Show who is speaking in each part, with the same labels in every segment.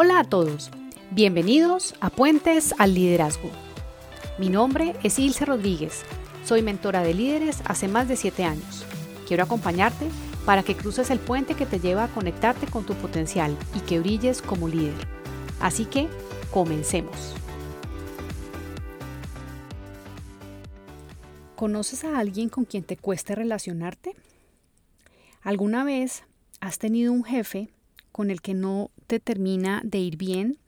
Speaker 1: Hola a todos, bienvenidos a Puentes al Liderazgo. Mi nombre es Ilse Rodríguez, soy mentora de líderes hace más de 7 años. Quiero acompañarte para que cruces el puente que te lleva a conectarte con tu potencial y que brilles como líder. Así que, comencemos. ¿Conoces a alguien con quien te cueste relacionarte? ¿Alguna vez has tenido un jefe con el que no te termina de ir bien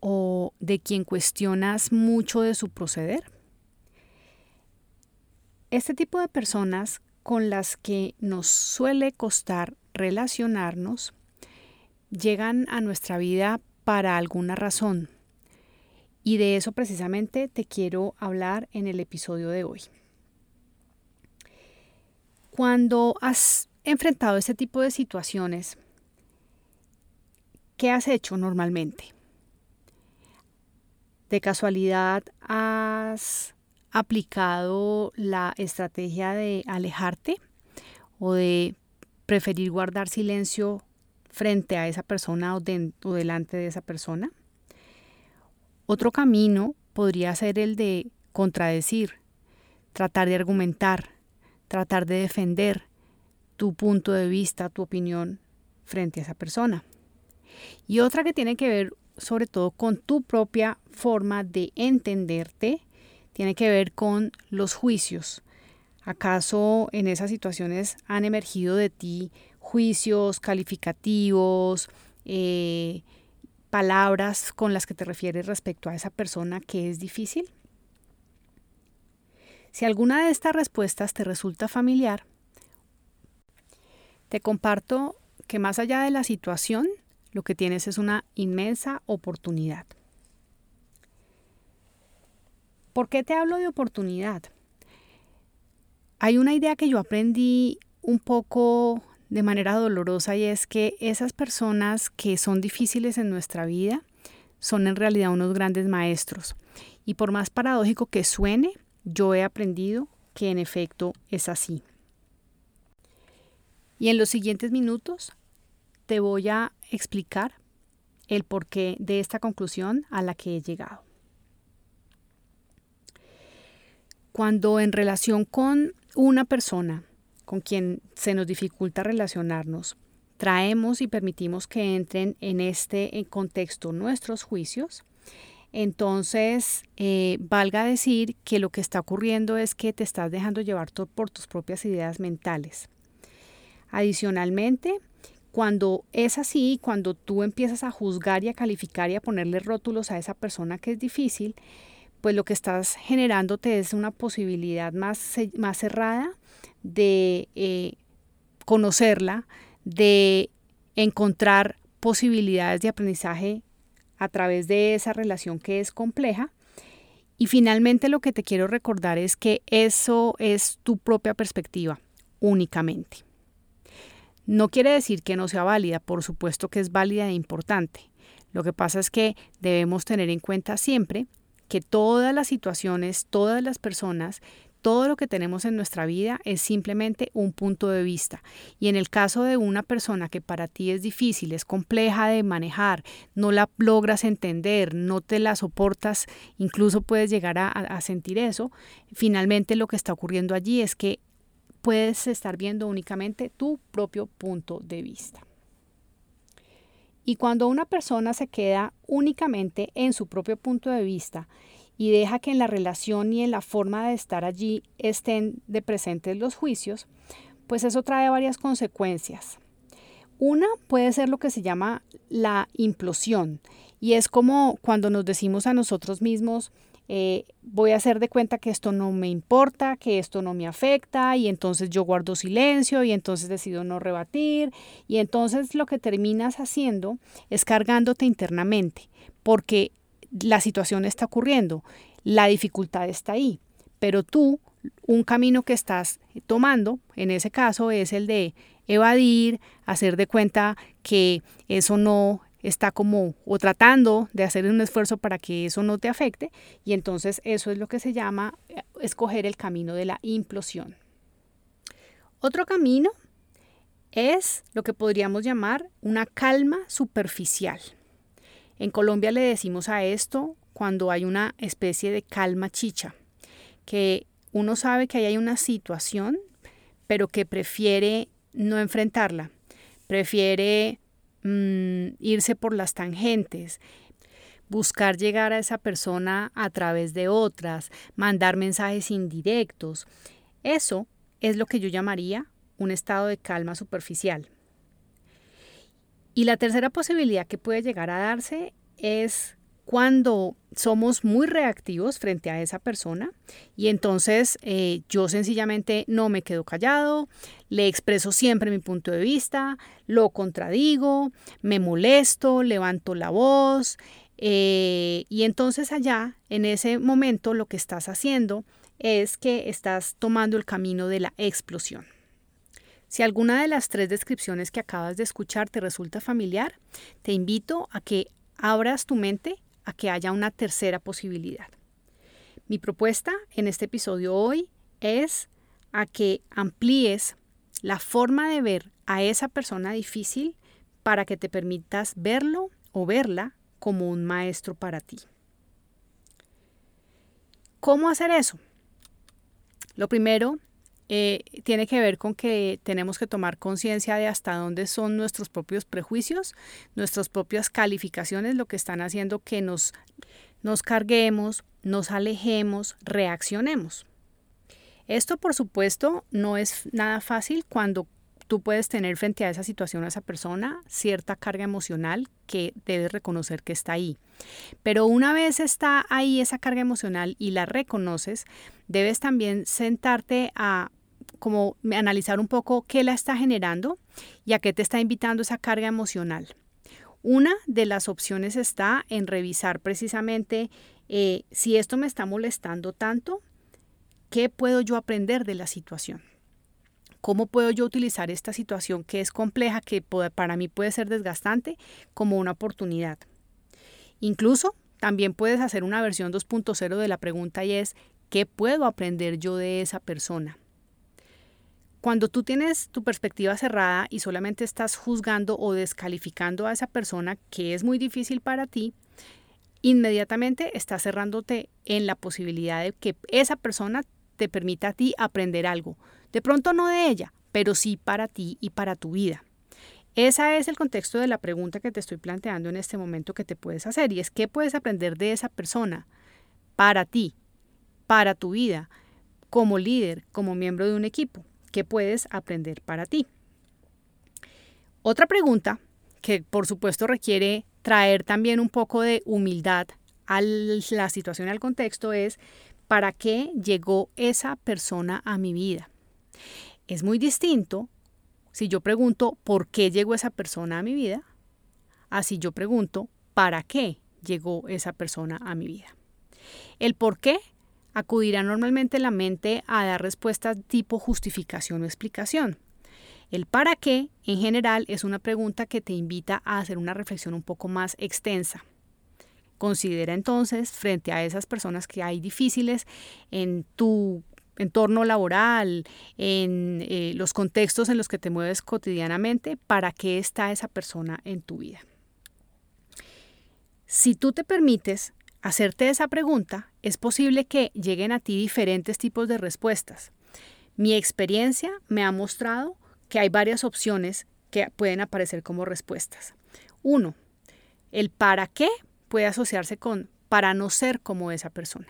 Speaker 1: o de quien cuestionas mucho de su proceder? Este tipo de personas con las que nos suele costar relacionarnos llegan a nuestra vida para alguna razón. Y de eso precisamente te quiero hablar en el episodio de hoy. Cuando has enfrentado este tipo de situaciones, ¿qué has hecho normalmente? ¿De casualidad has aplicado la estrategia de alejarte o de preferir guardar silencio frente a esa persona o, o delante de esa persona? Otro camino podría ser el de contradecir, tratar de argumentar, tratar de defender tu punto de vista, tu opinión frente a esa persona. Y otra que tiene que ver sobre todo con tu propia forma de entenderte, tiene que ver con los juicios. ¿Acaso en esas situaciones han emergido de ti juicios calificativos, eh, palabras con las que te refieres respecto a esa persona que es difícil? Si alguna de estas respuestas te resulta familiar, te comparto que más allá de la situación, lo que tienes es una inmensa oportunidad. ¿Por qué te hablo de oportunidad? Hay una idea que yo aprendí un poco de manera dolorosa y es que esas personas que son difíciles en nuestra vida son en realidad unos grandes maestros. Y por más paradójico que suene, yo he aprendido que en efecto es así. Y en los siguientes minutos te voy a explicar el porqué de esta conclusión a la que he llegado. Cuando en relación con una persona con quien se nos dificulta relacionarnos, traemos y permitimos que entren en este contexto nuestros juicios, entonces eh, valga decir que lo que está ocurriendo es que te estás dejando llevar por tus propias ideas mentales. Adicionalmente, cuando es así, cuando tú empiezas a juzgar y a calificar y a ponerle rótulos a esa persona que es difícil, pues lo que estás generándote es una posibilidad más, más cerrada de eh, conocerla, de encontrar posibilidades de aprendizaje a través de esa relación que es compleja. Y finalmente lo que te quiero recordar es que eso es tu propia perspectiva únicamente. No quiere decir que no sea válida, por supuesto que es válida e importante. Lo que pasa es que debemos tener en cuenta siempre que todas las situaciones, todas las personas, todo lo que tenemos en nuestra vida es simplemente un punto de vista. Y en el caso de una persona que para ti es difícil, es compleja de manejar, no la logras entender, no te la soportas, incluso puedes llegar a, a sentir eso, finalmente lo que está ocurriendo allí es que puedes estar viendo únicamente tu propio punto de vista. Y cuando una persona se queda únicamente en su propio punto de vista y deja que en la relación y en la forma de estar allí estén de presentes los juicios, pues eso trae varias consecuencias. Una puede ser lo que se llama la implosión y es como cuando nos decimos a nosotros mismos, eh, voy a hacer de cuenta que esto no me importa, que esto no me afecta y entonces yo guardo silencio y entonces decido no rebatir y entonces lo que terminas haciendo es cargándote internamente porque la situación está ocurriendo, la dificultad está ahí, pero tú un camino que estás tomando en ese caso es el de evadir, hacer de cuenta que eso no está como o tratando de hacer un esfuerzo para que eso no te afecte y entonces eso es lo que se llama eh, escoger el camino de la implosión. Otro camino es lo que podríamos llamar una calma superficial. En Colombia le decimos a esto cuando hay una especie de calma chicha, que uno sabe que ahí hay una situación, pero que prefiere no enfrentarla, prefiere mm, irse por las tangentes, buscar llegar a esa persona a través de otras, mandar mensajes indirectos. Eso es lo que yo llamaría un estado de calma superficial. Y la tercera posibilidad que puede llegar a darse es cuando somos muy reactivos frente a esa persona y entonces eh, yo sencillamente no me quedo callado, le expreso siempre mi punto de vista, lo contradigo, me molesto, levanto la voz eh, y entonces allá, en ese momento, lo que estás haciendo es que estás tomando el camino de la explosión. Si alguna de las tres descripciones que acabas de escuchar te resulta familiar, te invito a que abras tu mente a que haya una tercera posibilidad. Mi propuesta en este episodio hoy es a que amplíes la forma de ver a esa persona difícil para que te permitas verlo o verla como un maestro para ti. ¿Cómo hacer eso? Lo primero eh, tiene que ver con que tenemos que tomar conciencia de hasta dónde son nuestros propios prejuicios, nuestras propias calificaciones, lo que están haciendo que nos, nos carguemos, nos alejemos, reaccionemos. Esto, por supuesto, no es nada fácil cuando tú puedes tener frente a esa situación, a esa persona, cierta carga emocional que debes reconocer que está ahí. Pero una vez está ahí esa carga emocional y la reconoces, debes también sentarte a como analizar un poco qué la está generando y a qué te está invitando esa carga emocional. Una de las opciones está en revisar precisamente eh, si esto me está molestando tanto, ¿qué puedo yo aprender de la situación? ¿Cómo puedo yo utilizar esta situación que es compleja, que para mí puede ser desgastante, como una oportunidad? Incluso también puedes hacer una versión 2.0 de la pregunta y es, ¿qué puedo aprender yo de esa persona? Cuando tú tienes tu perspectiva cerrada y solamente estás juzgando o descalificando a esa persona que es muy difícil para ti, inmediatamente estás cerrándote en la posibilidad de que esa persona te permita a ti aprender algo. De pronto no de ella, pero sí para ti y para tu vida. Ese es el contexto de la pregunta que te estoy planteando en este momento que te puedes hacer y es qué puedes aprender de esa persona para ti, para tu vida, como líder, como miembro de un equipo. ¿Qué puedes aprender para ti? Otra pregunta que por supuesto requiere traer también un poco de humildad a la situación, al contexto, es ¿para qué llegó esa persona a mi vida? Es muy distinto si yo pregunto ¿por qué llegó esa persona a mi vida? Así yo pregunto ¿para qué llegó esa persona a mi vida? El por qué acudirá normalmente la mente a dar respuestas tipo justificación o explicación. El para qué, en general, es una pregunta que te invita a hacer una reflexión un poco más extensa. Considera entonces, frente a esas personas que hay difíciles en tu entorno laboral, en eh, los contextos en los que te mueves cotidianamente, para qué está esa persona en tu vida. Si tú te permites hacerte esa pregunta, es posible que lleguen a ti diferentes tipos de respuestas. Mi experiencia me ha mostrado que hay varias opciones que pueden aparecer como respuestas. Uno, el para qué puede asociarse con para no ser como esa persona.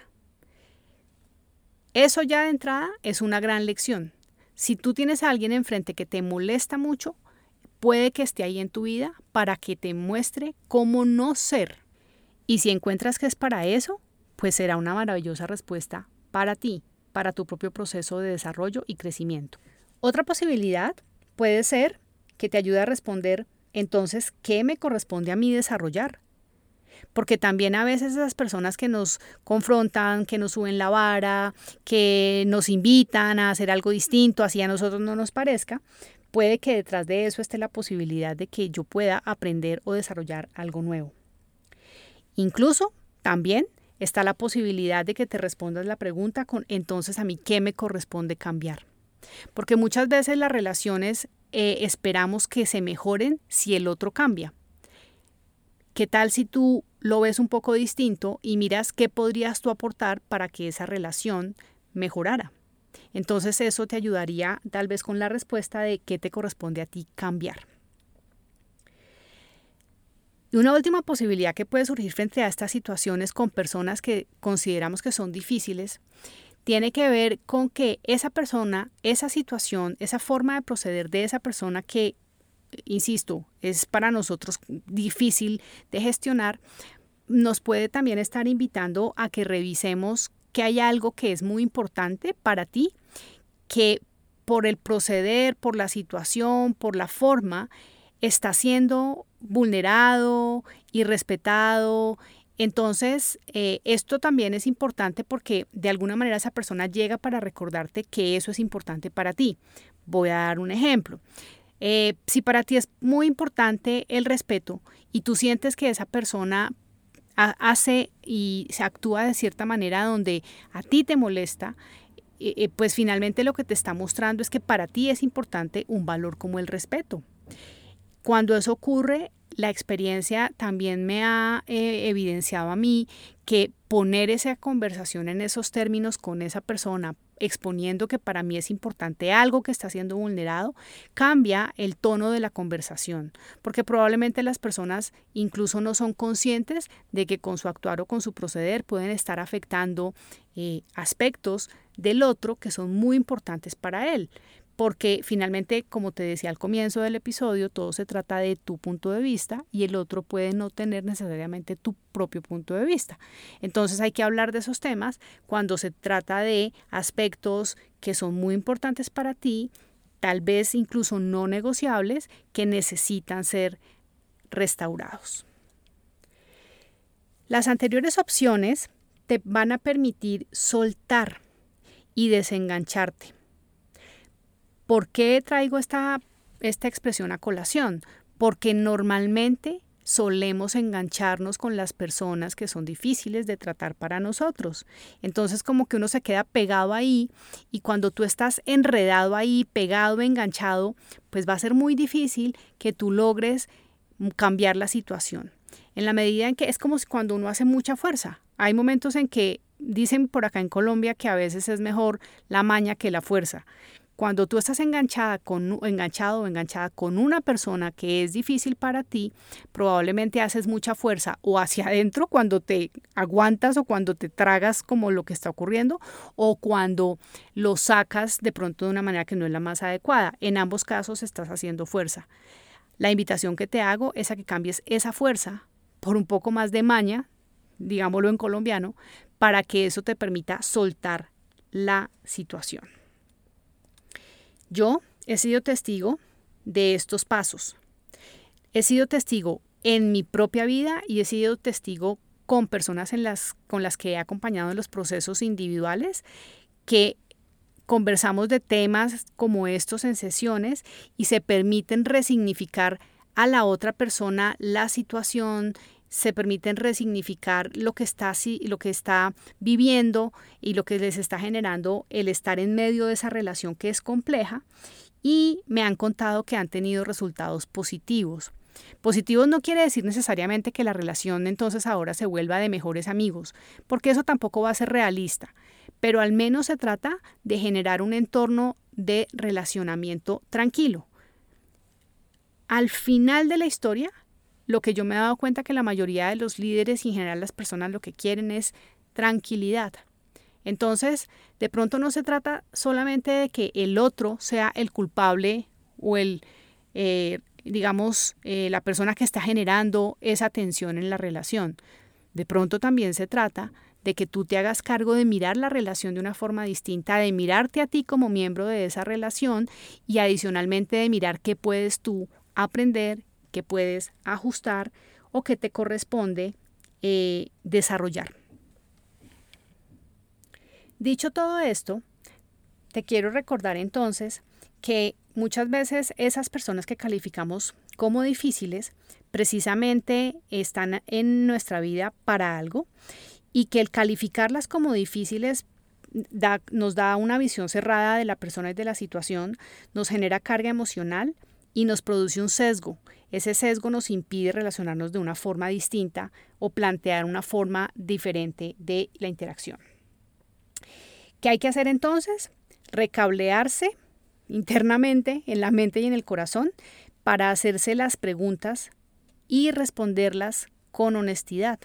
Speaker 1: Eso ya de entrada es una gran lección. Si tú tienes a alguien enfrente que te molesta mucho, puede que esté ahí en tu vida para que te muestre cómo no ser y si encuentras que es para eso, pues será una maravillosa respuesta para ti, para tu propio proceso de desarrollo y crecimiento. Otra posibilidad puede ser que te ayude a responder entonces, ¿qué me corresponde a mí desarrollar? Porque también a veces esas personas que nos confrontan, que nos suben la vara, que nos invitan a hacer algo distinto, así a nosotros no nos parezca, puede que detrás de eso esté la posibilidad de que yo pueda aprender o desarrollar algo nuevo. Incluso también está la posibilidad de que te respondas la pregunta con entonces a mí qué me corresponde cambiar. Porque muchas veces las relaciones eh, esperamos que se mejoren si el otro cambia. ¿Qué tal si tú lo ves un poco distinto y miras qué podrías tú aportar para que esa relación mejorara? Entonces eso te ayudaría tal vez con la respuesta de qué te corresponde a ti cambiar. Y una última posibilidad que puede surgir frente a estas situaciones con personas que consideramos que son difíciles tiene que ver con que esa persona, esa situación, esa forma de proceder de esa persona que, insisto, es para nosotros difícil de gestionar, nos puede también estar invitando a que revisemos que hay algo que es muy importante para ti, que por el proceder, por la situación, por la forma, está siendo vulnerado, irrespetado. Entonces, eh, esto también es importante porque de alguna manera esa persona llega para recordarte que eso es importante para ti. Voy a dar un ejemplo. Eh, si para ti es muy importante el respeto y tú sientes que esa persona hace y se actúa de cierta manera donde a ti te molesta, eh, pues finalmente lo que te está mostrando es que para ti es importante un valor como el respeto. Cuando eso ocurre, la experiencia también me ha eh, evidenciado a mí que poner esa conversación en esos términos con esa persona, exponiendo que para mí es importante algo que está siendo vulnerado, cambia el tono de la conversación, porque probablemente las personas incluso no son conscientes de que con su actuar o con su proceder pueden estar afectando eh, aspectos del otro que son muy importantes para él porque finalmente, como te decía al comienzo del episodio, todo se trata de tu punto de vista y el otro puede no tener necesariamente tu propio punto de vista. Entonces hay que hablar de esos temas cuando se trata de aspectos que son muy importantes para ti, tal vez incluso no negociables, que necesitan ser restaurados. Las anteriores opciones te van a permitir soltar y desengancharte ¿Por qué traigo esta, esta expresión a colación? Porque normalmente solemos engancharnos con las personas que son difíciles de tratar para nosotros. Entonces como que uno se queda pegado ahí y cuando tú estás enredado ahí, pegado, enganchado, pues va a ser muy difícil que tú logres cambiar la situación. En la medida en que es como cuando uno hace mucha fuerza. Hay momentos en que dicen por acá en Colombia que a veces es mejor la maña que la fuerza. Cuando tú estás enganchada con, enganchado o enganchada con una persona que es difícil para ti, probablemente haces mucha fuerza o hacia adentro cuando te aguantas o cuando te tragas como lo que está ocurriendo o cuando lo sacas de pronto de una manera que no es la más adecuada. En ambos casos estás haciendo fuerza. La invitación que te hago es a que cambies esa fuerza por un poco más de maña, digámoslo en colombiano, para que eso te permita soltar la situación. Yo he sido testigo de estos pasos. He sido testigo en mi propia vida y he sido testigo con personas en las, con las que he acompañado en los procesos individuales que conversamos de temas como estos en sesiones y se permiten resignificar a la otra persona la situación, se permiten resignificar lo que está lo que está viviendo y lo que les está generando el estar en medio de esa relación que es compleja y me han contado que han tenido resultados positivos. Positivos no quiere decir necesariamente que la relación entonces ahora se vuelva de mejores amigos, porque eso tampoco va a ser realista, pero al menos se trata de generar un entorno de relacionamiento tranquilo. Al final de la historia, lo que yo me he dado cuenta que la mayoría de los líderes y en general las personas lo que quieren es tranquilidad. Entonces, de pronto no se trata solamente de que el otro sea el culpable o el, eh, digamos, eh, la persona que está generando esa tensión en la relación. De pronto también se trata de que tú te hagas cargo de mirar la relación de una forma distinta, de mirarte a ti como miembro de esa relación y adicionalmente de mirar qué puedes tú aprender que puedes ajustar o que te corresponde eh, desarrollar. Dicho todo esto, te quiero recordar entonces que muchas veces esas personas que calificamos como difíciles precisamente están en nuestra vida para algo y que el calificarlas como difíciles nos da una visión cerrada de la persona y de la situación, nos genera carga emocional y nos produce un sesgo ese sesgo nos impide relacionarnos de una forma distinta o plantear una forma diferente de la interacción. ¿Qué hay que hacer entonces? Recablearse internamente, en la mente y en el corazón, para hacerse las preguntas y responderlas con honestidad.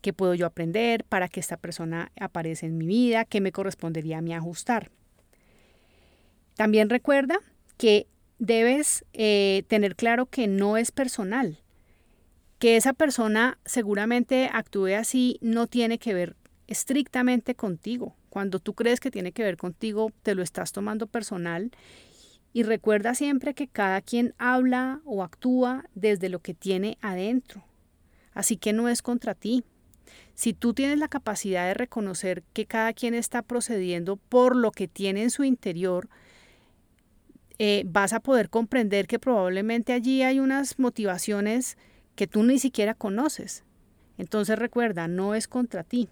Speaker 1: ¿Qué puedo yo aprender para que esta persona aparece en mi vida? ¿Qué me correspondería a mí ajustar? También recuerda que debes eh, tener claro que no es personal, que esa persona seguramente actúe así no tiene que ver estrictamente contigo. Cuando tú crees que tiene que ver contigo, te lo estás tomando personal y recuerda siempre que cada quien habla o actúa desde lo que tiene adentro. Así que no es contra ti. Si tú tienes la capacidad de reconocer que cada quien está procediendo por lo que tiene en su interior, eh, vas a poder comprender que probablemente allí hay unas motivaciones que tú ni siquiera conoces. Entonces recuerda, no es contra ti.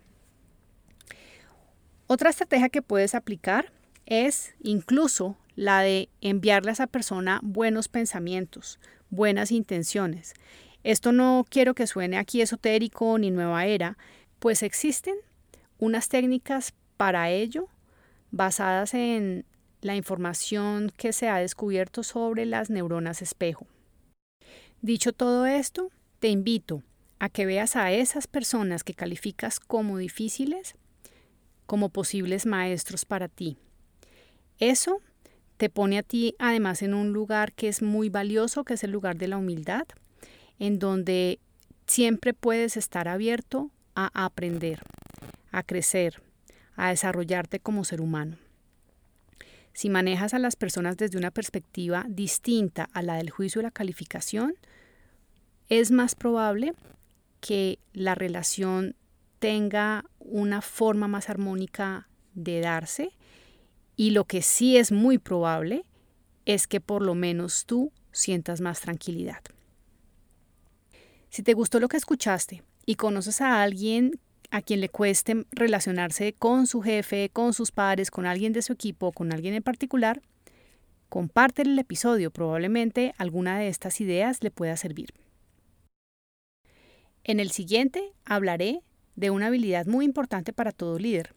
Speaker 1: Otra estrategia que puedes aplicar es incluso la de enviarle a esa persona buenos pensamientos, buenas intenciones. Esto no quiero que suene aquí esotérico ni nueva era, pues existen unas técnicas para ello basadas en la información que se ha descubierto sobre las neuronas espejo. Dicho todo esto, te invito a que veas a esas personas que calificas como difíciles como posibles maestros para ti. Eso te pone a ti además en un lugar que es muy valioso, que es el lugar de la humildad, en donde siempre puedes estar abierto a aprender, a crecer, a desarrollarte como ser humano. Si manejas a las personas desde una perspectiva distinta a la del juicio y la calificación, es más probable que la relación tenga una forma más armónica de darse y lo que sí es muy probable es que por lo menos tú sientas más tranquilidad. Si te gustó lo que escuchaste y conoces a alguien a quien le cueste relacionarse con su jefe, con sus padres, con alguien de su equipo, con alguien en particular, comparte el episodio. Probablemente alguna de estas ideas le pueda servir. En el siguiente hablaré de una habilidad muy importante para todo líder.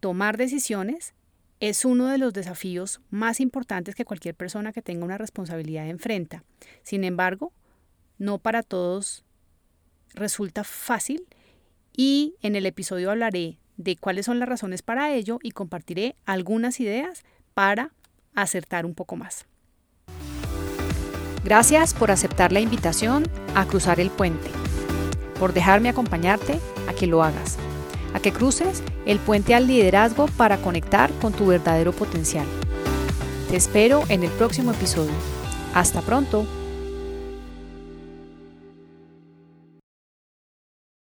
Speaker 1: Tomar decisiones es uno de los desafíos más importantes que cualquier persona que tenga una responsabilidad enfrenta. Sin embargo, no para todos resulta fácil y en el episodio hablaré de cuáles son las razones para ello y compartiré algunas ideas para acertar un poco más. Gracias por aceptar la invitación a cruzar el puente, por dejarme acompañarte a que lo hagas, a que cruces el puente al liderazgo para conectar con tu verdadero potencial. Te espero en el próximo episodio. Hasta pronto.